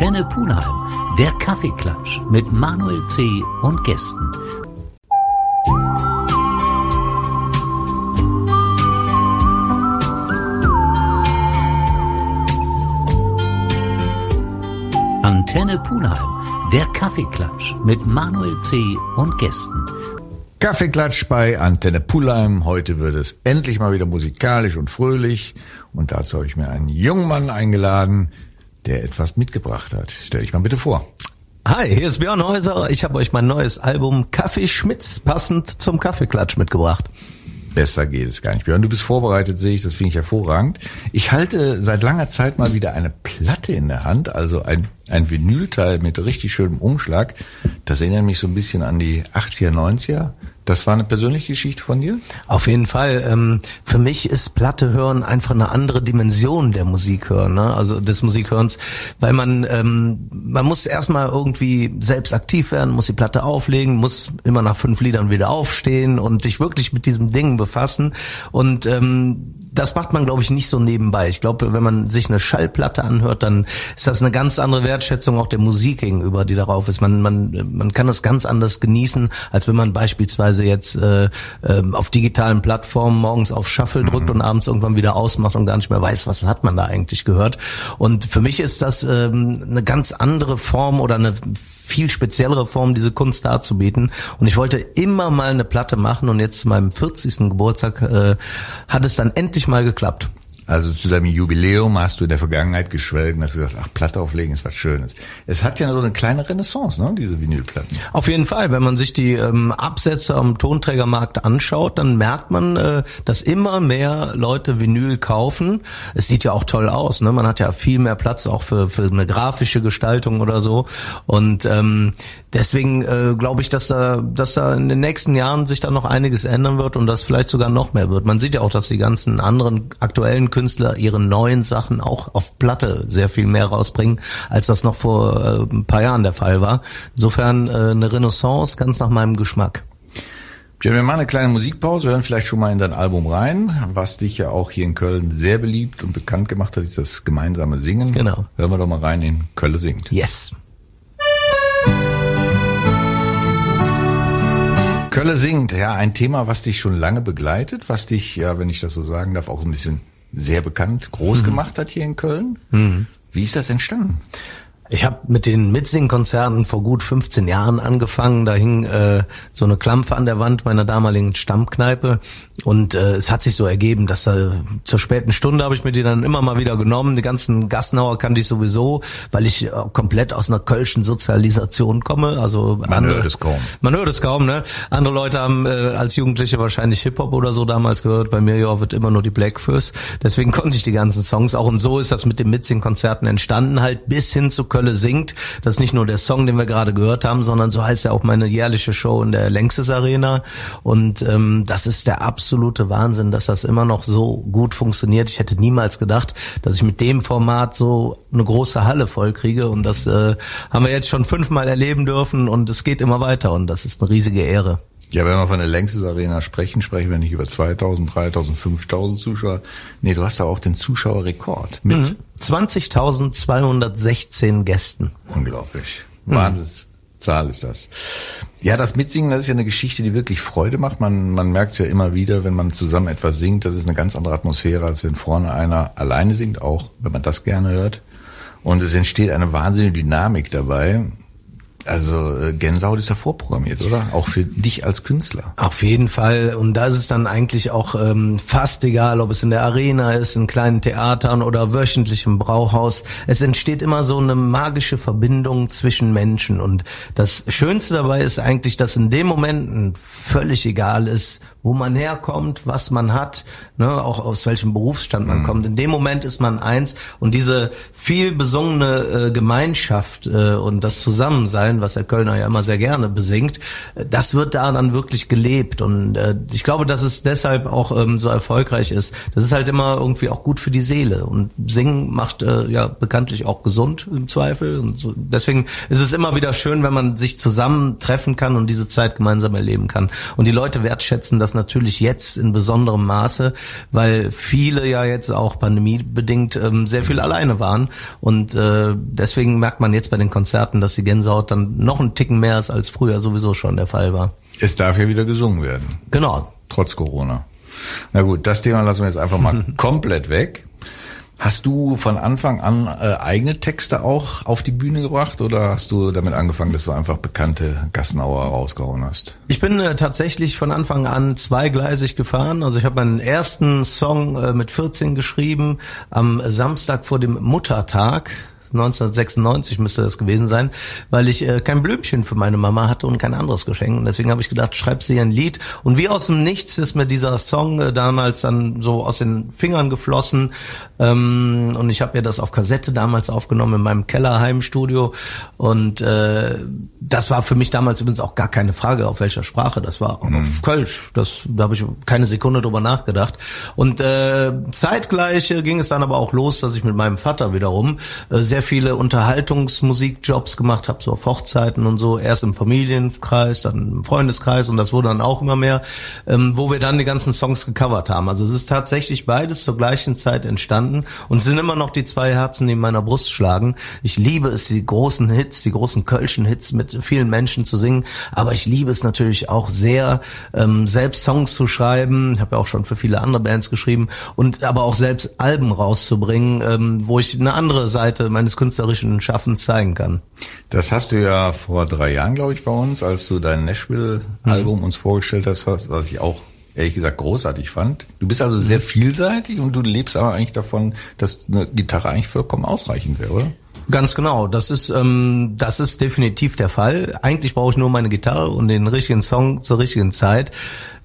Antenne Pulheim, der Kaffeeklatsch mit Manuel C. und Gästen. Antenne Pulheim, der Kaffeeklatsch mit Manuel C. und Gästen. Kaffeeklatsch bei Antenne Pulheim. Heute wird es endlich mal wieder musikalisch und fröhlich. Und dazu habe ich mir einen jungen Mann eingeladen, der etwas mitgebracht hat. Stell dich mal bitte vor. Hi, hier ist Björn Häuser. Ich habe euch mein neues Album Kaffee Schmitz passend zum Kaffeeklatsch mitgebracht. Besser geht es gar nicht. Björn, du bist vorbereitet, sehe ich. Das finde ich hervorragend. Ich halte seit langer Zeit mal wieder eine Platte in der Hand, also ein, ein Vinylteil mit richtig schönem Umschlag. Das erinnert mich so ein bisschen an die 80er, 90er. Das war eine persönliche Geschichte von dir? Auf jeden Fall. Ähm, für mich ist Platte hören einfach eine andere Dimension der Musik hören, ne? also des Musikhörens, weil man ähm, man muss erstmal irgendwie selbst aktiv werden, muss die Platte auflegen, muss immer nach fünf Liedern wieder aufstehen und dich wirklich mit diesem Ding befassen und ähm, das macht man, glaube ich, nicht so nebenbei. Ich glaube, wenn man sich eine Schallplatte anhört, dann ist das eine ganz andere Wertschätzung auch der Musik gegenüber, die darauf ist. Man, man, man kann das ganz anders genießen, als wenn man beispielsweise jetzt äh, äh, auf digitalen Plattformen morgens auf Shuffle drückt mhm. und abends irgendwann wieder ausmacht und gar nicht mehr weiß, was hat man da eigentlich gehört. Und für mich ist das ähm, eine ganz andere Form oder eine viel speziellere Form, diese Kunst darzubieten. Und ich wollte immer mal eine Platte machen und jetzt zu meinem 40. Geburtstag äh, hat es dann endlich mal geklappt. Also zu deinem Jubiläum hast du in der Vergangenheit geschwelgt und hast gesagt, ach, Platte auflegen ist was Schönes. Es hat ja so eine kleine Renaissance, ne, diese Vinylplatten. Auf jeden Fall. Wenn man sich die ähm, Absätze am Tonträgermarkt anschaut, dann merkt man, äh, dass immer mehr Leute Vinyl kaufen. Es sieht ja auch toll aus, ne? Man hat ja viel mehr Platz auch für, für eine grafische Gestaltung oder so. Und ähm, deswegen äh, glaube ich, dass da, dass da in den nächsten Jahren sich da noch einiges ändern wird und das vielleicht sogar noch mehr wird. Man sieht ja auch, dass die ganzen anderen aktuellen ihre neuen Sachen auch auf Platte sehr viel mehr rausbringen, als das noch vor äh, ein paar Jahren der Fall war. Insofern äh, eine Renaissance ganz nach meinem Geschmack. Ja, wir machen eine kleine Musikpause, hören vielleicht schon mal in dein Album rein, was dich ja auch hier in Köln sehr beliebt und bekannt gemacht hat, ist das gemeinsame Singen. Genau. Hören wir doch mal rein in Köln singt. Yes. Kölle singt, ja, ein Thema, was dich schon lange begleitet, was dich, ja, wenn ich das so sagen darf, auch ein bisschen sehr bekannt, groß mhm. gemacht hat hier in Köln. Mhm. Wie ist das entstanden? Ich habe mit den Mitsingkonzerten vor gut 15 Jahren angefangen. Da hing äh, so eine Klampfe an der Wand meiner damaligen Stammkneipe und äh, es hat sich so ergeben, dass da zur späten Stunde habe ich mir die dann immer mal wieder genommen. Die ganzen Gassenauer kannte ich sowieso, weil ich äh, komplett aus einer kölschen Sozialisation komme. Also man andere, hört es kaum. Man hört es kaum, ne? Andere Leute haben äh, als Jugendliche wahrscheinlich Hip Hop oder so damals gehört. Bei mir ja wird immer nur die Blackfist. Deswegen konnte ich die ganzen Songs auch und so ist das mit den Mitsingkonzerten entstanden, halt bis hin zu Kölle singt. Das ist nicht nur der Song, den wir gerade gehört haben, sondern so heißt ja auch meine jährliche Show in der Längstes Arena. Und ähm, das ist der absolute Wahnsinn, dass das immer noch so gut funktioniert. Ich hätte niemals gedacht, dass ich mit dem Format so eine große Halle vollkriege. Und das äh, haben wir jetzt schon fünfmal erleben dürfen und es geht immer weiter und das ist eine riesige Ehre. Ja, wenn wir von der Längstes Arena sprechen, sprechen wir nicht über 2000, 3000, 5000 Zuschauer. Nee, du hast da auch den Zuschauerrekord mit mhm. 20.216 Gästen. Unglaublich. Mhm. Wahnsinnszahl ist das. Ja, das Mitsingen, das ist ja eine Geschichte, die wirklich Freude macht. Man, man merkt es ja immer wieder, wenn man zusammen etwas singt. Das ist eine ganz andere Atmosphäre, als wenn vorne einer alleine singt, auch wenn man das gerne hört. Und es entsteht eine wahnsinnige Dynamik dabei. Also äh, Gänsehaut ist ja vorprogrammiert, oder? Auch für dich als Künstler. Auf jeden Fall. Und da ist es dann eigentlich auch ähm, fast egal, ob es in der Arena ist, in kleinen Theatern oder wöchentlich im Brauhaus. Es entsteht immer so eine magische Verbindung zwischen Menschen. Und das Schönste dabei ist eigentlich, dass in dem Momenten völlig egal ist, wo man herkommt, was man hat, ne, auch aus welchem Berufsstand man mhm. kommt. In dem Moment ist man eins und diese viel besungene äh, Gemeinschaft äh, und das Zusammensein, sein, was der Kölner ja immer sehr gerne besingt, das wird da dann wirklich gelebt. Und äh, ich glaube, dass es deshalb auch ähm, so erfolgreich ist. Das ist halt immer irgendwie auch gut für die Seele. Und Singen macht äh, ja bekanntlich auch gesund im Zweifel. Und so. deswegen ist es immer wieder schön, wenn man sich zusammen treffen kann und diese Zeit gemeinsam erleben kann. Und die Leute wertschätzen das natürlich jetzt in besonderem Maße, weil viele ja jetzt auch pandemiebedingt ähm, sehr viel alleine waren. Und äh, deswegen merkt man jetzt bei den Konzerten, dass die Gänsehaut dann noch ein Ticken mehr ist, als früher sowieso schon der Fall war. Es darf ja wieder gesungen werden. Genau. Trotz Corona. Na gut, das Thema lassen wir jetzt einfach mal komplett weg. Hast du von Anfang an äh, eigene Texte auch auf die Bühne gebracht oder hast du damit angefangen, dass du einfach bekannte Gassenauer rausgehauen hast? Ich bin äh, tatsächlich von Anfang an zweigleisig gefahren. Also ich habe meinen ersten Song äh, mit 14 geschrieben am Samstag vor dem Muttertag 1996 müsste das gewesen sein, weil ich äh, kein Blümchen für meine Mama hatte und kein anderes Geschenk. Und deswegen habe ich gedacht, schreib sie ein Lied. Und wie aus dem Nichts ist mir dieser Song äh, damals dann so aus den Fingern geflossen. Ähm, und ich habe mir das auf Kassette damals aufgenommen in meinem Kellerheimstudio. Und äh, das war für mich damals übrigens auch gar keine Frage, auf welcher Sprache. Das war mhm. auf Kölsch. Das, da habe ich keine Sekunde drüber nachgedacht. Und äh, zeitgleich ging es dann aber auch los, dass ich mit meinem Vater wiederum äh, sehr sehr viele Unterhaltungsmusikjobs gemacht habe, so auf Hochzeiten und so, erst im Familienkreis, dann im Freundeskreis und das wurde dann auch immer mehr, ähm, wo wir dann die ganzen Songs gecovert haben. Also es ist tatsächlich beides zur gleichen Zeit entstanden und sind immer noch die zwei Herzen, die in meiner Brust schlagen. Ich liebe es, die großen Hits, die großen kölschen Hits mit vielen Menschen zu singen, aber ich liebe es natürlich auch sehr, ähm, selbst Songs zu schreiben. Ich habe ja auch schon für viele andere Bands geschrieben und aber auch selbst Alben rauszubringen, ähm, wo ich eine andere Seite meines meines künstlerischen Schaffens zeigen kann. Das hast du ja vor drei Jahren, glaube ich, bei uns, als du dein Nashville-Album mhm. uns vorgestellt hast, was ich auch ehrlich gesagt großartig fand. Du bist also sehr vielseitig und du lebst aber eigentlich davon, dass eine Gitarre eigentlich vollkommen ausreichend wäre, oder? Ganz genau, das ist ähm, das ist definitiv der Fall. Eigentlich brauche ich nur meine Gitarre und den richtigen Song zur richtigen Zeit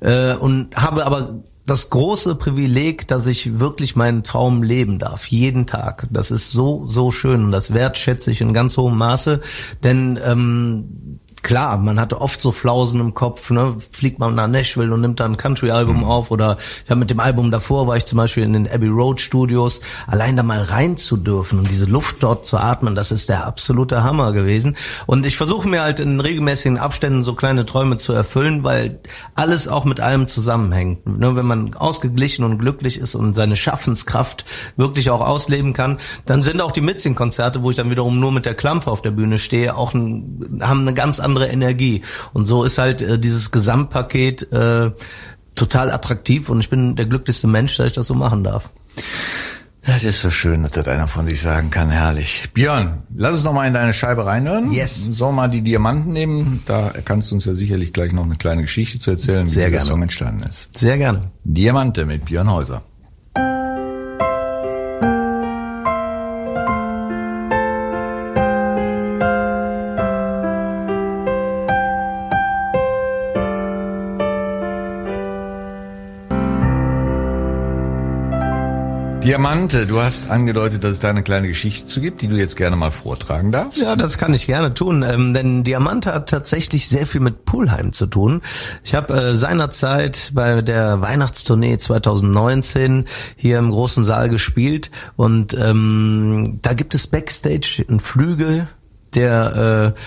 äh, und habe aber das große Privileg, dass ich wirklich meinen Traum leben darf, jeden Tag. Das ist so, so schön und das wertschätze ich in ganz hohem Maße, denn ähm, klar, man hatte oft so Flausen im Kopf, ne? fliegt man nach Nashville und nimmt dann ein Country-Album mhm. auf oder ich habe mit dem Album davor, war ich zum Beispiel in den Abbey Road Studios, allein da mal rein zu dürfen und diese Luft dort zu atmen, das ist der absolute Hammer gewesen und ich versuche mir halt in regelmäßigen Abständen so kleine Träume zu erfüllen, weil alles auch mit allem zusammenhängt. Ne? Wenn man ausgeglichen und glücklich ist und seine Schaffenskraft wirklich auch ausleben kann, dann sind auch die Mitsing-Konzerte, wo ich dann wiederum nur mit der Klampfe auf der Bühne stehe, auch ein, haben eine ganz andere andere Energie. Und so ist halt äh, dieses Gesamtpaket äh, total attraktiv und ich bin der glücklichste Mensch, dass ich das so machen darf. Das ist so schön, dass das einer von sich sagen kann. Herrlich. Björn, lass uns noch mal in deine Scheibe reinhören. Yes. Wir mal die Diamanten nehmen? Da kannst du uns ja sicherlich gleich noch eine kleine Geschichte zu erzählen, wie Sehr dieser gerne. Song entstanden ist. Sehr gerne. Diamante mit Björn Häuser. Diamante, du hast angedeutet, dass es da eine kleine Geschichte zu gibt, die du jetzt gerne mal vortragen darfst. Ja, das kann ich gerne tun, ähm, denn Diamante hat tatsächlich sehr viel mit Pulheim zu tun. Ich habe äh, seinerzeit bei der Weihnachtstournee 2019 hier im großen Saal gespielt und ähm, da gibt es Backstage einen Flügel, der äh,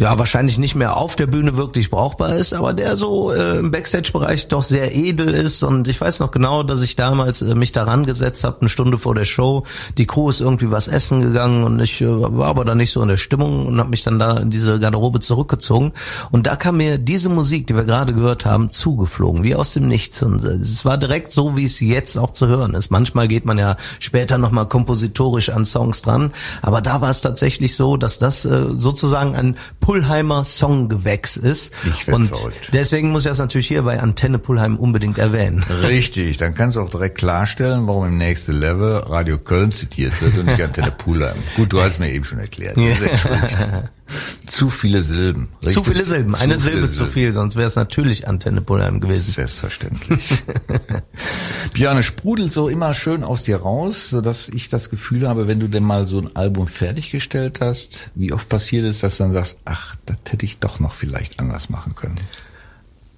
ja wahrscheinlich nicht mehr auf der Bühne wirklich brauchbar ist, aber der so äh, im Backstage-Bereich doch sehr edel ist. Und ich weiß noch genau, dass ich damals äh, mich daran gesetzt habe, eine Stunde vor der Show. Die Crew ist irgendwie was essen gegangen und ich äh, war aber da nicht so in der Stimmung und habe mich dann da in diese Garderobe zurückgezogen. Und da kam mir diese Musik, die wir gerade gehört haben, zugeflogen, wie aus dem Nichts. Und äh, es war direkt so, wie es jetzt auch zu hören ist. Manchmal geht man ja später nochmal kompositorisch an Songs dran, aber da war es tatsächlich so, dass das sozusagen ein Pullheimer Songgewächs ist. Ich und verrückt. deswegen muss ich das natürlich hier bei Antenne Pullheim unbedingt erwähnen. Richtig, dann kannst du auch direkt klarstellen, warum im nächsten Level Radio Köln zitiert wird und nicht Antenne Pulheim. Gut, du hast mir eben schon erklärt. Zu viele Silben. Richtig? Zu viele Silben. Zu Eine Silbe Silben. zu viel, sonst wäre es natürlich Antenne Pullheim gewesen. Selbstverständlich. Björn, sprudelt so immer schön aus dir raus, so dass ich das Gefühl habe, wenn du denn mal so ein Album fertiggestellt hast, wie oft passiert es, dass du dann sagst, ach, das hätte ich doch noch vielleicht anders machen können?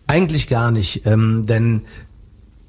Eigentlich gar nicht, ähm, denn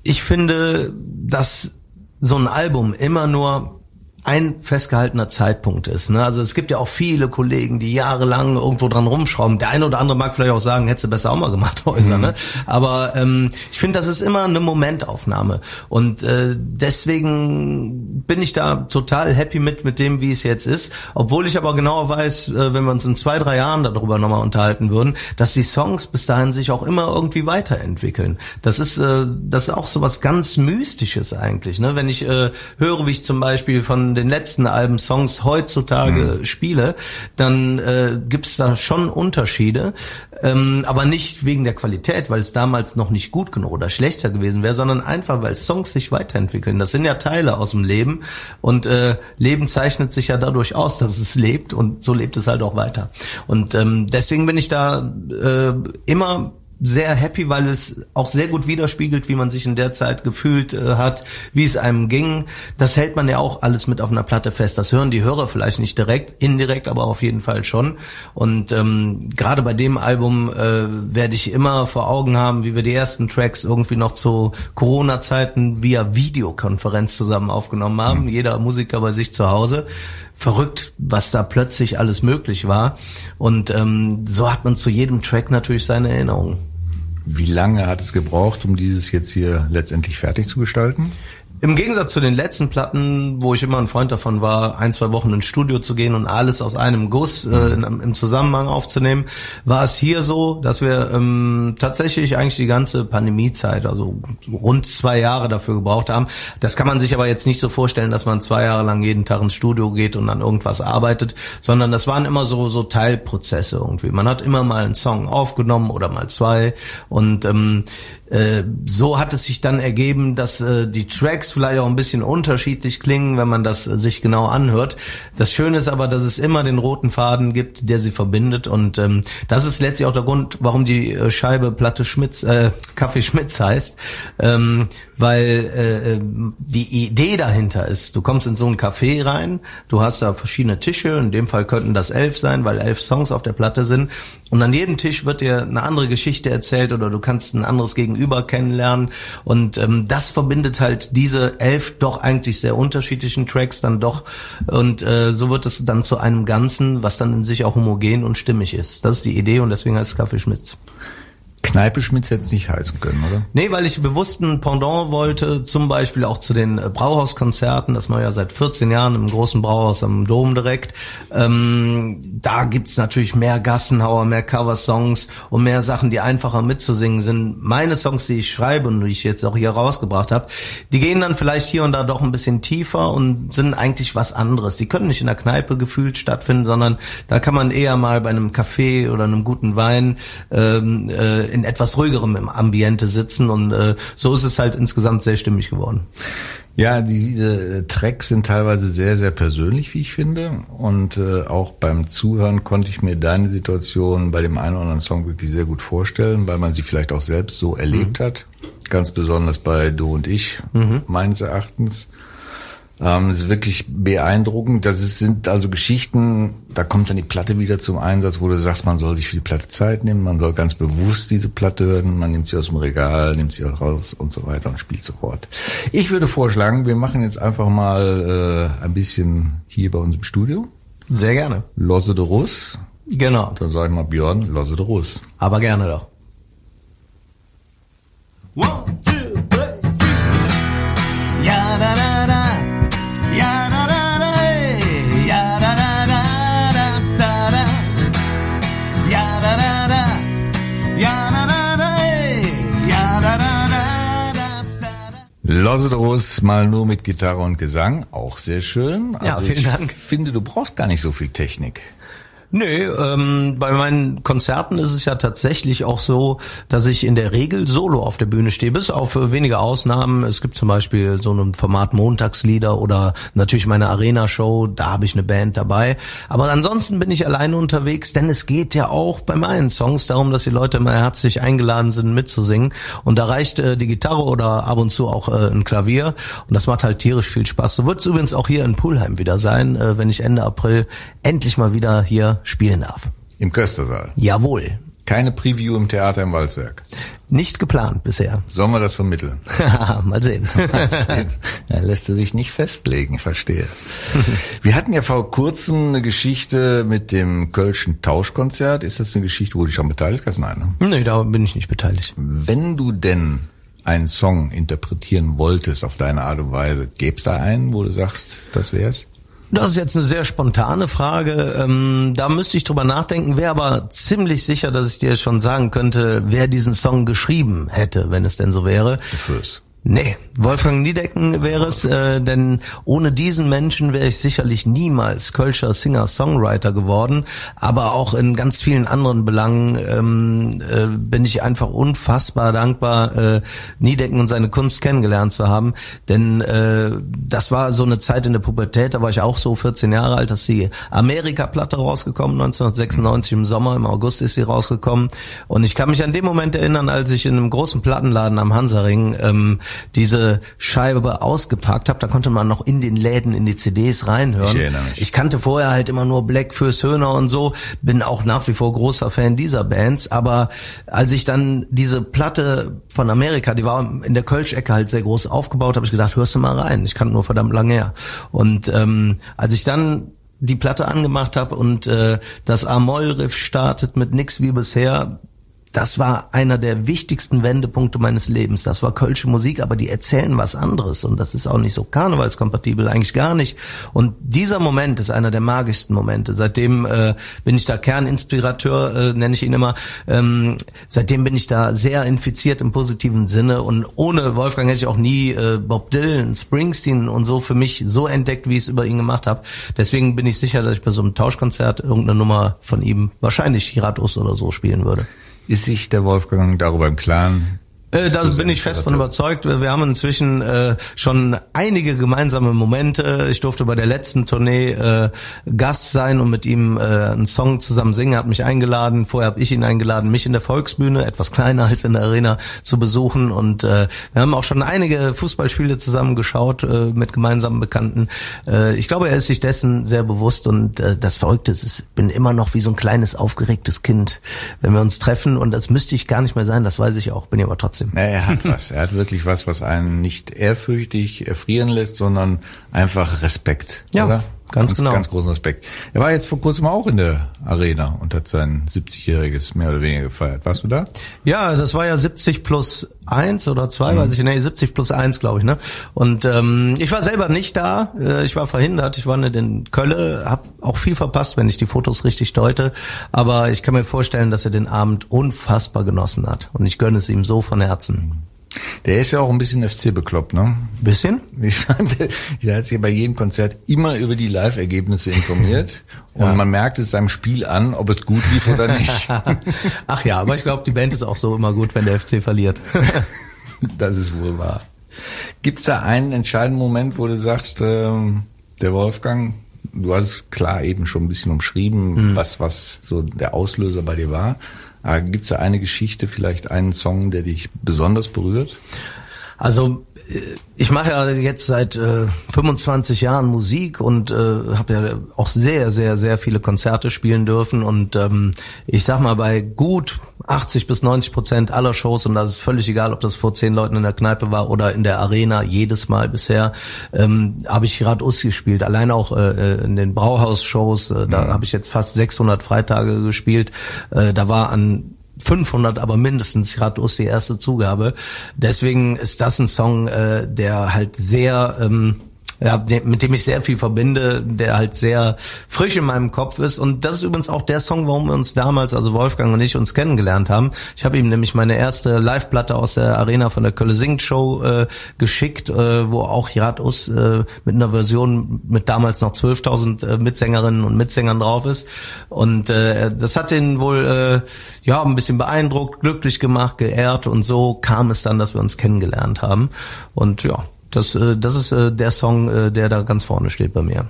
ich finde, dass so ein Album immer nur ein festgehaltener Zeitpunkt ist. Ne? Also es gibt ja auch viele Kollegen, die jahrelang irgendwo dran rumschrauben. Der eine oder andere mag vielleicht auch sagen, hätte besser auch mal gemacht, Häuser. Mhm. Ne? Aber ähm, ich finde, das ist immer eine Momentaufnahme. Und äh, deswegen bin ich da total happy mit, mit dem, wie es jetzt ist. Obwohl ich aber genau weiß, äh, wenn wir uns in zwei, drei Jahren darüber nochmal unterhalten würden, dass die Songs bis dahin sich auch immer irgendwie weiterentwickeln. Das ist, äh, das ist auch so was ganz Mystisches eigentlich. Ne? Wenn ich äh, höre, wie ich zum Beispiel von den letzten Alben Songs heutzutage mhm. spiele, dann äh, gibt es da schon Unterschiede, ähm, aber nicht wegen der Qualität, weil es damals noch nicht gut genug oder schlechter gewesen wäre, sondern einfach, weil Songs sich weiterentwickeln. Das sind ja Teile aus dem Leben und äh, Leben zeichnet sich ja dadurch aus, dass es lebt und so lebt es halt auch weiter. Und ähm, deswegen bin ich da äh, immer sehr happy, weil es auch sehr gut widerspiegelt, wie man sich in der Zeit gefühlt äh, hat, wie es einem ging. Das hält man ja auch alles mit auf einer Platte fest. Das hören die Hörer vielleicht nicht direkt, indirekt, aber auf jeden Fall schon. Und ähm, gerade bei dem Album äh, werde ich immer vor Augen haben, wie wir die ersten Tracks irgendwie noch zu Corona-Zeiten via Videokonferenz zusammen aufgenommen haben. Mhm. Jeder Musiker bei sich zu Hause verrückt, was da plötzlich alles möglich war. Und ähm, so hat man zu jedem Track natürlich seine Erinnerungen. Wie lange hat es gebraucht, um dieses jetzt hier letztendlich fertig zu gestalten? Im Gegensatz zu den letzten Platten, wo ich immer ein Freund davon war, ein, zwei Wochen ins Studio zu gehen und alles aus einem Guss äh, in, im Zusammenhang aufzunehmen, war es hier so, dass wir ähm, tatsächlich eigentlich die ganze Pandemiezeit, also rund zwei Jahre dafür gebraucht haben. Das kann man sich aber jetzt nicht so vorstellen, dass man zwei Jahre lang jeden Tag ins Studio geht und an irgendwas arbeitet, sondern das waren immer so so Teilprozesse irgendwie. Man hat immer mal einen Song aufgenommen oder mal zwei und ähm, äh, so hat es sich dann ergeben, dass äh, die Tracks vielleicht auch ein bisschen unterschiedlich klingen, wenn man das äh, sich genau anhört. Das Schöne ist aber, dass es immer den roten Faden gibt, der sie verbindet und ähm, das ist letztlich auch der Grund, warum die äh, Scheibe Platte Schmitz, äh, Kaffee Schmitz heißt. Ähm, weil äh, ähm, die Idee dahinter ist, du kommst in so ein Café rein, du hast da verschiedene Tische, in dem Fall könnten das elf sein, weil elf Songs auf der Platte sind und an jedem Tisch wird dir eine andere Geschichte erzählt oder du kannst ein anderes Gegenüber kennenlernen und ähm, das verbindet halt diese elf doch eigentlich sehr unterschiedlichen Tracks dann doch und äh, so wird es dann zu einem Ganzen, was dann in sich auch homogen und stimmig ist. Das ist die Idee und deswegen heißt es Kaffee Schmitz. Kneipe Schmitz jetzt nicht heißen können, oder? Nee, weil ich bewusst ein Pendant wollte, zum Beispiel auch zu den äh, Brauhauskonzerten, das man ja seit 14 Jahren im großen Brauhaus am Dom direkt. Ähm, da gibt's natürlich mehr Gassenhauer, mehr Coversongs und mehr Sachen, die einfacher mitzusingen sind. Meine Songs, die ich schreibe und die ich jetzt auch hier rausgebracht habe, die gehen dann vielleicht hier und da doch ein bisschen tiefer und sind eigentlich was anderes. Die können nicht in der Kneipe gefühlt stattfinden, sondern da kann man eher mal bei einem Kaffee oder einem guten Wein ähm, äh, in etwas ruhigerem Ambiente sitzen und äh, so ist es halt insgesamt sehr stimmig geworden. Ja, diese äh, Tracks sind teilweise sehr, sehr persönlich, wie ich finde. Und äh, auch beim Zuhören konnte ich mir deine Situation bei dem einen oder anderen Song wirklich sehr gut vorstellen, weil man sie vielleicht auch selbst so erlebt mhm. hat. Ganz besonders bei Du und ich, mhm. meines Erachtens. Ähm, es ist wirklich beeindruckend. Das ist, sind also Geschichten, da kommt dann die Platte wieder zum Einsatz, wo du sagst, man soll sich für die Platte Zeit nehmen, man soll ganz bewusst diese Platte hören, man nimmt sie aus dem Regal, nimmt sie raus und so weiter und spielt sofort. Ich würde vorschlagen, wir machen jetzt einfach mal äh, ein bisschen hier bei uns im Studio. Sehr gerne. Losse de Russ. Genau. Dann sage ich mal Björn, Losse de Russ. Aber gerne doch. One, Losedros mal nur mit Gitarre und Gesang, auch sehr schön. Also ja, vielen Dank. Ich finde, du brauchst gar nicht so viel Technik. Nee, ähm, bei meinen Konzerten ist es ja tatsächlich auch so, dass ich in der Regel solo auf der Bühne stehe, bis auf wenige Ausnahmen. Es gibt zum Beispiel so ein Format Montagslieder oder natürlich meine Arena-Show, da habe ich eine Band dabei. Aber ansonsten bin ich alleine unterwegs, denn es geht ja auch bei meinen Songs darum, dass die Leute immer herzlich eingeladen sind, mitzusingen. Und da reicht äh, die Gitarre oder ab und zu auch äh, ein Klavier. Und das macht halt tierisch viel Spaß. So wird es übrigens auch hier in Pulheim wieder sein, äh, wenn ich Ende April endlich mal wieder hier spielen darf. Im Köstersaal? Jawohl. Keine Preview im Theater im Walzwerk? Nicht geplant bisher. Sollen wir das vermitteln? Mal sehen. Mal sehen. Er lässt er sich nicht festlegen, verstehe. Wir hatten ja vor kurzem eine Geschichte mit dem Kölschen Tauschkonzert. Ist das eine Geschichte, wo du dich schon beteiligt hast? Nein. Ne? Nee, da bin ich nicht beteiligt. Wenn du denn einen Song interpretieren wolltest auf deine Art und Weise, gäbe es da einen, wo du sagst, das wär's? Das ist jetzt eine sehr spontane Frage. Ähm, da müsste ich drüber nachdenken. Wäre aber ziemlich sicher, dass ich dir schon sagen könnte, wer diesen Song geschrieben hätte, wenn es denn so wäre. The First. Nee, Wolfgang Niedecken wäre es, äh, denn ohne diesen Menschen wäre ich sicherlich niemals Kölscher Singer-Songwriter geworden. Aber auch in ganz vielen anderen Belangen ähm, äh, bin ich einfach unfassbar dankbar, äh, Niedecken und seine Kunst kennengelernt zu haben. Denn äh, das war so eine Zeit in der Pubertät, da war ich auch so 14 Jahre alt, dass die Amerika-Platte rausgekommen, 1996 im Sommer, im August ist sie rausgekommen. Und ich kann mich an dem Moment erinnern, als ich in einem großen Plattenladen am Hansaring ähm, diese Scheibe ausgepackt habe, da konnte man noch in den Läden in die CDs reinhören. Ich erinnere mich. Ich kannte vorher halt immer nur Black fürs Höhner und so, bin auch nach wie vor großer Fan dieser Bands, aber als ich dann diese Platte von Amerika, die war in der Kölsch-Ecke halt sehr groß aufgebaut, habe ich gedacht, hörst du mal rein, ich kannte nur verdammt lange her. Und ähm, als ich dann die Platte angemacht habe und äh, das A-Moll-Riff startet mit nix wie bisher, das war einer der wichtigsten Wendepunkte meines Lebens. Das war kölsche Musik, aber die erzählen was anderes und das ist auch nicht so karnevalskompatibel, eigentlich gar nicht. Und dieser Moment ist einer der magischsten Momente. Seitdem äh, bin ich da Kerninspirateur, äh, nenne ich ihn immer. Ähm, seitdem bin ich da sehr infiziert im positiven Sinne und ohne Wolfgang hätte ich auch nie äh, Bob Dylan, Springsteen und so für mich so entdeckt, wie ich es über ihn gemacht habe. Deswegen bin ich sicher, dass ich bei so einem Tauschkonzert irgendeine Nummer von ihm, wahrscheinlich Giratus oder so, spielen würde. Ist sich der Wolfgang darüber im Klaren? Äh, da bin ich fest von überzeugt. Wir haben inzwischen äh, schon einige gemeinsame Momente. Ich durfte bei der letzten Tournee äh, Gast sein und mit ihm äh, einen Song zusammen singen. Er hat mich eingeladen. Vorher habe ich ihn eingeladen, mich in der Volksbühne, etwas kleiner als in der Arena, zu besuchen. Und äh, wir haben auch schon einige Fußballspiele zusammen geschaut äh, mit gemeinsamen Bekannten. Äh, ich glaube, er ist sich dessen sehr bewusst. Und äh, das Verrückte ist, ich bin immer noch wie so ein kleines aufgeregtes Kind, wenn wir uns treffen. Und das müsste ich gar nicht mehr sein. Das weiß ich auch. Bin ich aber trotzdem. Na, er hat was. Er hat wirklich was, was einen nicht ehrfürchtig erfrieren lässt, sondern einfach Respekt. Ja, oder? Ganz genau. Ganz großen Respekt. Er war jetzt vor kurzem auch in der Arena und hat sein 70-jähriges mehr oder weniger gefeiert. Warst du da? Ja, das war ja 70 plus eins oder zwei, weiß ich nicht, nee, 70 plus eins, glaube ich, ne? Und ähm, ich war selber nicht da, äh, ich war verhindert, ich war nicht in Kölle, hab auch viel verpasst, wenn ich die Fotos richtig deute, aber ich kann mir vorstellen, dass er den Abend unfassbar genossen hat und ich gönne es ihm so von Herzen. Der ist ja auch ein bisschen FC bekloppt, ne? Bisschen? Ich fand, der hat sich bei jedem Konzert immer über die Live-Ergebnisse informiert. Und Ja. man merkt es seinem Spiel an, ob es gut lief oder nicht. Ach ja, aber ich glaube, die Band ist auch so immer gut, wenn der FC verliert. das ist wohl wahr. Gibt es da einen entscheidenden Moment, wo du sagst, ähm, der Wolfgang, du hast es klar eben schon ein bisschen umschrieben, was, was so der Auslöser bei dir war. Aber gibt es da eine Geschichte, vielleicht einen Song, der dich besonders berührt? Also äh, ich mache ja jetzt seit äh, 25 Jahren Musik und äh, habe ja auch sehr, sehr, sehr viele Konzerte spielen dürfen und ähm, ich sag mal bei gut 80 bis 90 Prozent aller Shows und das ist völlig egal, ob das vor zehn Leuten in der Kneipe war oder in der Arena, jedes Mal bisher ähm, habe ich Rad Us gespielt, allein auch äh, in den Brauhaus-Shows, äh, da habe ich jetzt fast 600 Freitage gespielt, äh, da war an 500 aber mindestens Rad Us die erste Zugabe. Deswegen ist das ein Song, äh, der halt sehr ähm, ja, mit dem ich sehr viel verbinde, der halt sehr frisch in meinem Kopf ist. Und das ist übrigens auch der Song, warum wir uns damals, also Wolfgang und ich, uns kennengelernt haben. Ich habe ihm nämlich meine erste Live-Platte aus der Arena von der Kölle Singt Show äh, geschickt, äh, wo auch Jad Us äh, mit einer Version mit damals noch 12.000 äh, Mitsängerinnen und Mitsängern drauf ist. Und äh, das hat ihn wohl äh, ja ein bisschen beeindruckt, glücklich gemacht, geehrt und so kam es dann, dass wir uns kennengelernt haben. Und ja, das, äh, das ist äh, der Song, äh, der da ganz vorne steht bei mir.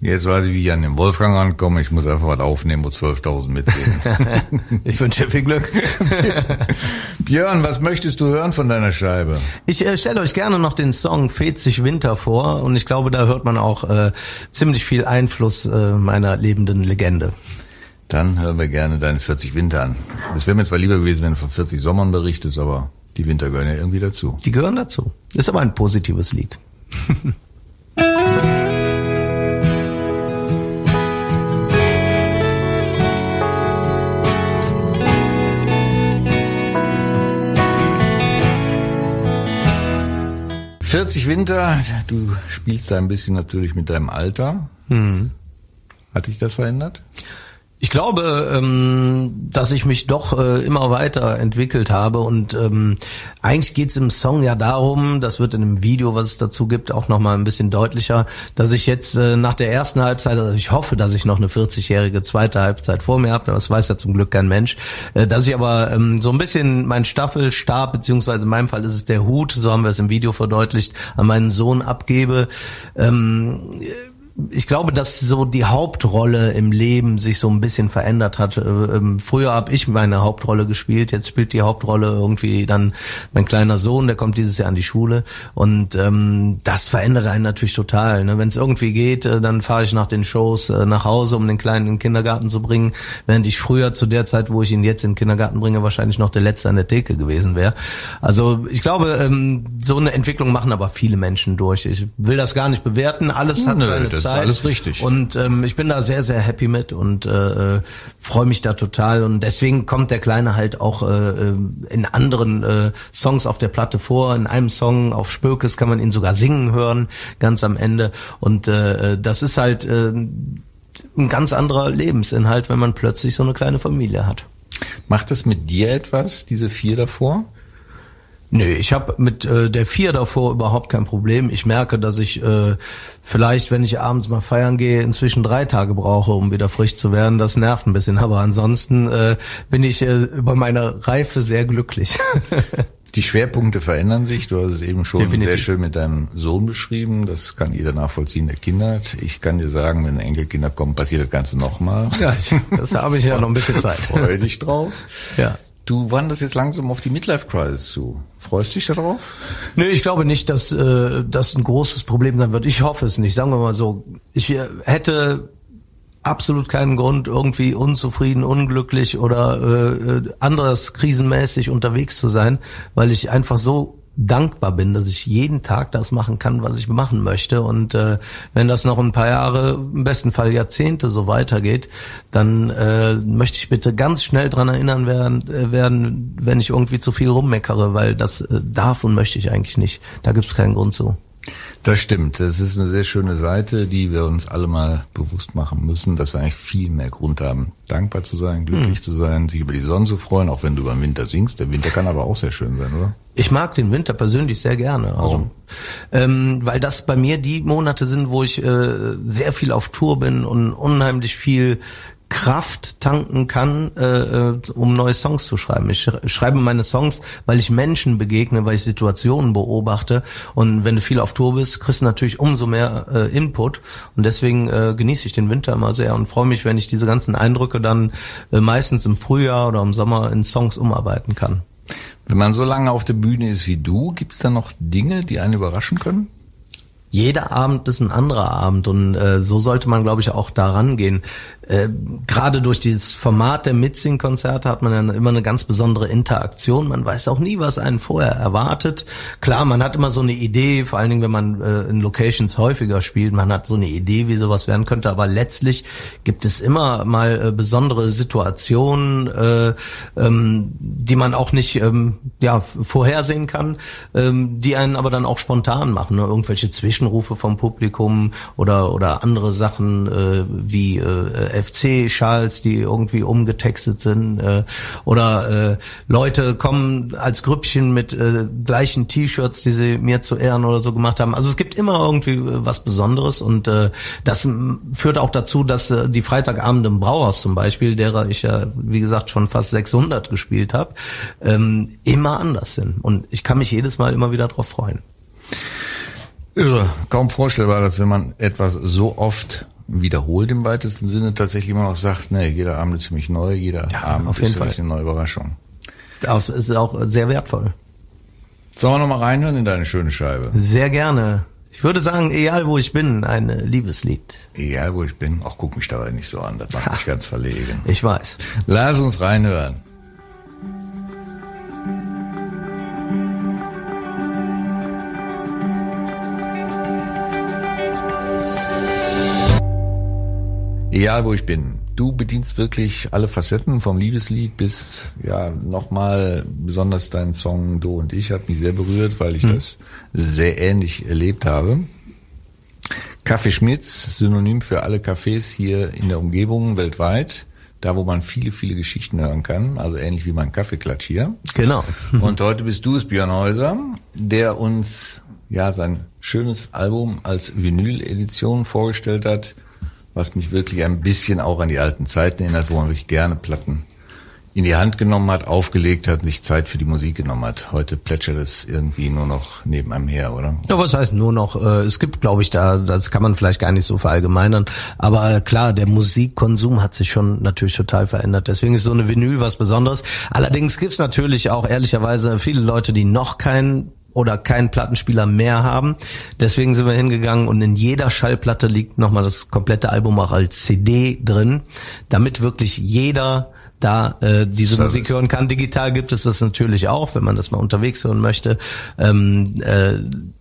Jetzt weiß ich, wie ich an den Wolfgang rankomme. Ich muss einfach was aufnehmen, wo 12.000 mitsehen. ich wünsche dir viel Glück. Björn, was möchtest du hören von deiner Scheibe? Ich äh, stelle euch gerne noch den Song 40 Winter vor und ich glaube, da hört man auch äh, ziemlich viel Einfluss äh, meiner lebenden Legende. Dann hören wir gerne deine 40 Winter an. Es wäre mir zwar lieber gewesen, wenn du von 40 Sommern berichtest, aber die Winter gehören ja irgendwie dazu. Die gehören dazu. Ist aber ein positives Lied. »40 Winter«, du spielst da ein bisschen natürlich mit deinem Alter. Hm. Hat dich das verändert? Ich glaube, ähm, dass ich mich doch äh, immer weiter entwickelt habe und ähm, eigentlich geht's im Song ja darum, das wird in einem Video, was es dazu gibt, auch nochmal ein bisschen deutlicher, dass ich jetzt äh, nach der ersten Halbzeit, also ich hoffe, dass ich noch eine 40-jährige zweite Halbzeit vor mir habe, das weiß ja zum Glück kein Mensch, äh, dass ich aber ähm, so ein bisschen meinen Staffelstab, beziehungsweise in meinem Fall ist es der Hut, so haben wir es im Video verdeutlicht, an meinen Sohn abgebe. Ähm, ich glaube, dass so die Hauptrolle im Leben sich so ein bisschen verändert hat. Äh, ähm, früher habe ich meine Hauptrolle gespielt, jetzt spielt die Hauptrolle irgendwie dann mein kleiner Sohn, der kommt dieses Jahr an die Schule und ähm, das verändert einen natürlich total. Ne? Wenn es irgendwie geht, äh, dann fahre ich nach den Shows äh, nach Hause, um den Kleinen in den Kindergarten zu bringen, während ich früher zu der Zeit, wo ich ihn jetzt in den Kindergarten bringe, wahrscheinlich noch der Letzte an der Theke gewesen wäre. Also ich glaube, ähm, so eine Entwicklung machen aber viele Menschen durch. Ich will das gar nicht bewerten, alles hat Nö, seine. Zeit. alles richtig. Und ähm, ich bin da sehr, sehr happy mit und äh, freue mich da total. Und deswegen kommt der Kleine halt auch äh, in anderen äh, Songs auf der Platte vor. In einem Song auf Spökes kann man ihn sogar singen hören, ganz am Ende. Und äh, das ist halt äh, ein ganz anderer Lebensinhalt, wenn man plötzlich so eine kleine Familie hat. Macht es mit dir etwas, diese vier davor? Nö, ich habe mit äh, der vier davor überhaupt kein Problem. Ich merke, dass ich äh, vielleicht, wenn ich abends mal feiern gehe, inzwischen drei Tage brauche, um wieder frisch zu werden. Das nervt ein bisschen, aber ansonsten äh, bin ich äh, über meine Reife sehr glücklich. Die Schwerpunkte verändern sich. Du hast es eben schon Definitiv. sehr schön mit deinem Sohn beschrieben. Das kann jeder nachvollziehen, der Kinder hat. Ich kann dir sagen, wenn Enkelkinder kommen, passiert das Ganze nochmal. Ja, ich, das habe ich ja noch ein bisschen Zeit. Freue dich drauf. Ja. Du wanderst jetzt langsam auf die Midlife Crisis zu. Freust dich darauf? Nee, ich glaube nicht, dass äh, das ein großes Problem sein wird. Ich hoffe es nicht. Sagen wir mal so. Ich äh, hätte absolut keinen Grund, irgendwie unzufrieden, unglücklich oder äh, äh anderes krisenmäßig unterwegs zu sein, weil ich einfach so dankbar bin, dass ich jeden Tag das machen kann, was ich machen möchte. Und äh, wenn das noch ein paar Jahre, im besten Fall Jahrzehnte so weitergeht, dann äh, möchte ich bitte ganz schnell dran erinnern werden, äh, werden, wenn ich irgendwie zu viel rummeckere, weil das äh, darf und möchte ich eigentlich nicht. Da gibt es keinen Grund zu. Das stimmt. Das ist eine sehr schöne Seite, die wir uns alle mal bewusst machen müssen, dass wir eigentlich viel mehr Grund haben, dankbar zu sein, glücklich hm. zu sein, sich über die Sonne zu freuen, auch wenn du über den Winter singst. Der Winter kann aber auch sehr schön sein, oder? Ich mag den Winter persönlich sehr gerne. Also, Warum? Ähm, weil das bei mir die Monate sind, wo ich äh, sehr viel auf Tour bin und unheimlich viel Kraft tanken kann, äh, äh, um neue Songs zu schreiben. Ich schreibe meine Songs, weil ich Menschen begegne, weil ich Situationen beobachte. Und wenn du viel auf Tour bist, kriegst du natürlich umso mehr äh, Input. Und deswegen äh, genieße ich den Winter immer sehr und freue mich, wenn ich diese ganzen Eindrücke dann äh, meistens im Frühjahr oder im Sommer in Songs umarbeiten kann. Wenn man so lange auf der Bühne ist wie du, gibt's da noch Dinge, die einen überraschen können? jeder Abend ist ein anderer Abend und äh, so sollte man, glaube ich, auch da rangehen. Äh, gerade durch dieses Format der Mitsing-Konzerte hat man dann immer eine ganz besondere Interaktion. Man weiß auch nie, was einen vorher erwartet. Klar, man hat immer so eine Idee, vor allen Dingen, wenn man äh, in Locations häufiger spielt, man hat so eine Idee, wie sowas werden könnte, aber letztlich gibt es immer mal äh, besondere Situationen, äh, ähm, die man auch nicht ähm, ja, vorhersehen kann, ähm, die einen aber dann auch spontan machen. Ne? Irgendwelche Zwischenrufe vom Publikum oder, oder andere Sachen äh, wie äh, FC-Schals, die irgendwie umgetextet sind äh, oder äh, Leute kommen als Grüppchen mit äh, gleichen T-Shirts, die sie mir zu Ehren oder so gemacht haben. Also es gibt immer irgendwie äh, was Besonderes und äh, das führt auch dazu, dass äh, die Freitagabende im Brauhaus zum Beispiel, derer ich ja wie gesagt schon fast 600 gespielt habe, ähm, immer anders sind und ich kann mich jedes Mal immer wieder drauf freuen. Irre, kaum vorstellbar, dass wenn man etwas so oft wiederholt im weitesten Sinne tatsächlich immer noch sagt, ne, jeder Abend ist ziemlich neu, jeder ja, Abend auf jeden ist Fall. eine neue Überraschung. Das ist auch sehr wertvoll. Sollen wir nochmal reinhören in deine schöne Scheibe? Sehr gerne. Ich würde sagen, egal wo ich bin, ein Liebeslied. Egal wo ich bin. Ach, guck mich dabei nicht so an, das macht mich ganz verlegen. Ich weiß. Lass uns reinhören. Egal wo ich bin. Du bedienst wirklich alle Facetten vom Liebeslied bis ja nochmal besonders dein Song Du und ich hat mich sehr berührt, weil ich hm. das sehr ähnlich erlebt habe. Kaffee Schmitz, Synonym für alle Cafés hier in der Umgebung weltweit. Da, wo man viele, viele Geschichten hören kann, also ähnlich wie mein Kaffeeklatsch hier. Genau. Und heute bist du es, Björn Häuser, der uns ja sein schönes Album als Vinyl-Edition vorgestellt hat was mich wirklich ein bisschen auch an die alten Zeiten erinnert, wo man wirklich gerne Platten in die Hand genommen hat, aufgelegt hat, sich Zeit für die Musik genommen hat. Heute plätschert es irgendwie nur noch neben einem her, oder? Ja, was heißt nur noch? Äh, es gibt, glaube ich, da, das kann man vielleicht gar nicht so verallgemeinern. Aber klar, der Musikkonsum hat sich schon natürlich total verändert. Deswegen ist so eine Vinyl was Besonderes. Allerdings gibt's natürlich auch ehrlicherweise viele Leute, die noch keinen oder keinen Plattenspieler mehr haben. Deswegen sind wir hingegangen und in jeder Schallplatte liegt nochmal das komplette Album auch als CD drin, damit wirklich jeder da äh, diese Service. Musik hören kann. Digital gibt es das natürlich auch, wenn man das mal unterwegs hören möchte. Ähm, äh,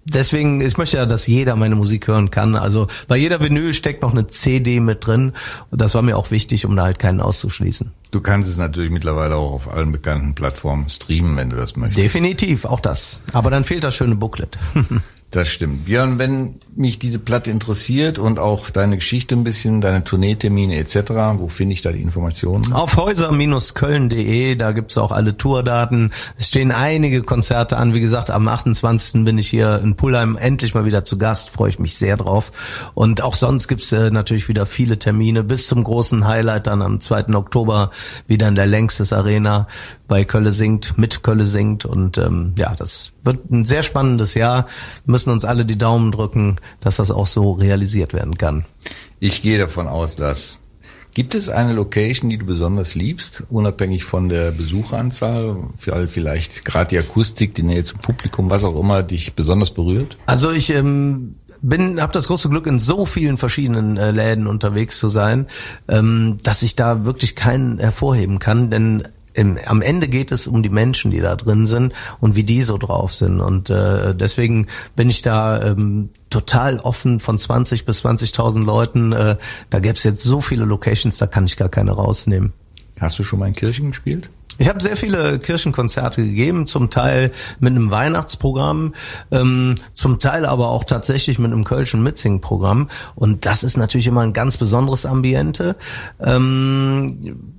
deswegen, ich möchte ja, dass jeder meine Musik hören kann. Also bei jeder Vinyl steckt noch eine CD mit drin. Und das war mir auch wichtig, um da halt keinen auszuschließen. Du kannst es natürlich mittlerweile auch auf allen bekannten Plattformen streamen, wenn du das möchtest. Definitiv, auch das. Aber dann fehlt das schöne Booklet. Das stimmt. Björn, wenn mich diese Platte interessiert und auch deine Geschichte ein bisschen, deine Tourneetermine etc., wo finde ich da die Informationen? Auf häuser-köln.de, da gibt's auch alle Tourdaten. Es stehen einige Konzerte an. Wie gesagt, am 28. bin ich hier in Pulheim endlich mal wieder zu Gast, freue ich mich sehr drauf. Und auch sonst gibt's äh, natürlich wieder viele Termine bis zum großen Highlight dann am 2. Oktober wieder in der Längstes Arena bei Kölle singt, mit Kölle singt. Und ähm, ja, das wird ein sehr spannendes Jahr. Wir müssen uns alle die Daumen drücken, dass das auch so realisiert werden kann. Ich gehe davon aus, dass Gibt es eine Location, die du besonders liebst, unabhängig von der Besucheranzahl? Vielleicht gerade die Akustik, die Nähe zum Publikum, was auch immer dich besonders berührt? Also ich ähm, bin, habe das große Glück, in so vielen verschiedenen äh, Läden unterwegs zu sein, ähm, dass ich da wirklich keinen hervorheben kann, denn im, am Ende geht es um die Menschen, die da drin sind und wie die so drauf sind. Und äh, deswegen bin ich da ähm, total offen von 20 bis 20.000 Leuten. Äh, da gäbe es jetzt so viele Locations, da kann ich gar keine rausnehmen. Hast du schon mal in Kirchen gespielt? Ich habe sehr viele Kirchenkonzerte gegeben, zum Teil mit einem Weihnachtsprogramm, ähm, zum Teil aber auch tatsächlich mit einem Kölschen Mitsing-Programm. Und das ist natürlich immer ein ganz besonderes Ambiente. Ähm,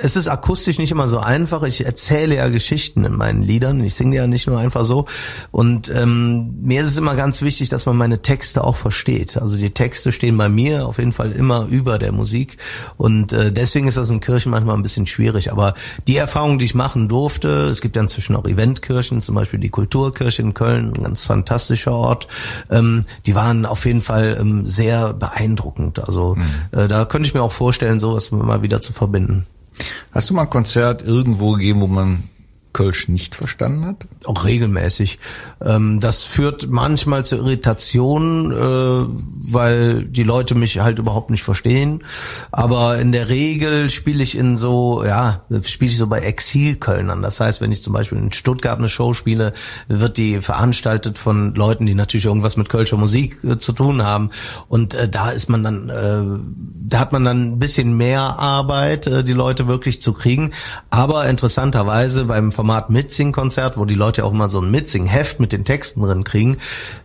es ist akustisch nicht immer so einfach. Ich erzähle ja Geschichten in meinen Liedern. Ich singe ja nicht nur einfach so. Und ähm, mir ist es immer ganz wichtig, dass man meine Texte auch versteht. Also die Texte stehen bei mir auf jeden Fall immer über der Musik. Und äh, deswegen ist das in Kirchen manchmal ein bisschen schwierig. Aber die Erfahrung, die ich machen durfte, es gibt ja inzwischen auch Eventkirchen, zum Beispiel die Kulturkirche in Köln, ein ganz fantastischer Ort. Ähm, die waren auf jeden Fall ähm, sehr beeindruckend. Also mhm. äh, da könnte ich mir auch vorstellen, sowas mal wieder zu verbinden. Hast du mal ein Konzert irgendwo gegeben, wo man Kölsch nicht verstanden hat? Auch regelmäßig. Ähm, das führt manchmal zu Irritationen, äh, weil die Leute mich halt überhaupt nicht verstehen. Aber in der Regel spiele ich in so, ja, spiele ich so bei Exilkölnern. Das heißt, wenn ich zum Beispiel in Stuttgart eine Show spiele, wird die veranstaltet von Leuten, die natürlich irgendwas mit Kölscher Musik äh, zu tun haben. Und äh, da ist man dann, da hat man dann ein bisschen mehr Arbeit, die Leute wirklich zu kriegen. Aber interessanterweise beim Format Mitsing-Konzert, wo die Leute auch immer so ein Mitsing-Heft mit den Texten drin kriegen,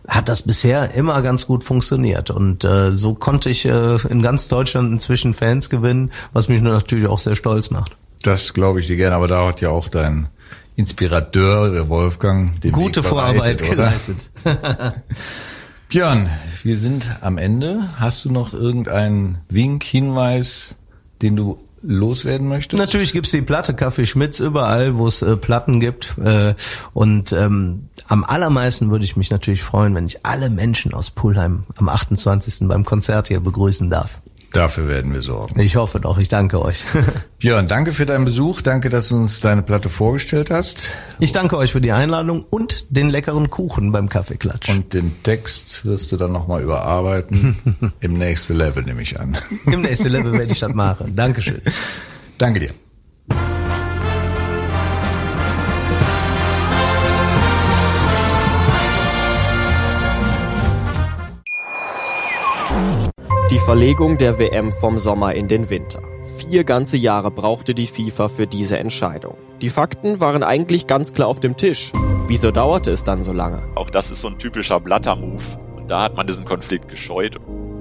hat das bisher immer ganz gut funktioniert. Und äh, so konnte ich äh, in ganz Deutschland inzwischen Fans gewinnen, was mich natürlich auch sehr stolz macht. Das glaube ich dir gerne, aber da hat ja auch dein Inspirateur, der Wolfgang, den gute Vorarbeit geleistet. Björn, wir sind am Ende. Hast du noch irgendeinen Wink, Hinweis, den du loswerden möchtest? Natürlich gibt's die Platte Kaffee Schmitz überall, wo es äh, Platten gibt. Äh, und ähm, am allermeisten würde ich mich natürlich freuen, wenn ich alle Menschen aus Pulheim am 28. beim Konzert hier begrüßen darf. Dafür werden wir sorgen. Ich hoffe doch. Ich danke euch. Björn, danke für deinen Besuch. Danke, dass du uns deine Platte vorgestellt hast. Ich danke euch für die Einladung und den leckeren Kuchen beim Kaffeeklatsch. Und den Text wirst du dann nochmal überarbeiten. Im nächsten Level nehme ich an. Im nächsten Level werde ich das machen. Dankeschön. Danke dir. Die Verlegung der WM vom Sommer in den Winter. Vier ganze Jahre brauchte die FIFA für diese Entscheidung. Die Fakten waren eigentlich ganz klar auf dem Tisch. Wieso dauerte es dann so lange? Auch das ist so ein typischer Blatter-Move. Und da hat man diesen Konflikt gescheut.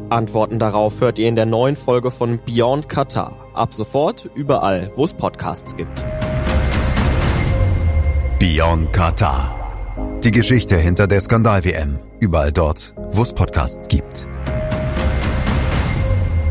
Antworten darauf hört ihr in der neuen Folge von Beyond Qatar. Ab sofort überall, wo es Podcasts gibt. Beyond Qatar. Die Geschichte hinter der Skandal-WM. Überall dort, wo es Podcasts gibt.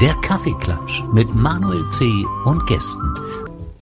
der Kaffeeklatsch mit Manuel C. und Gästen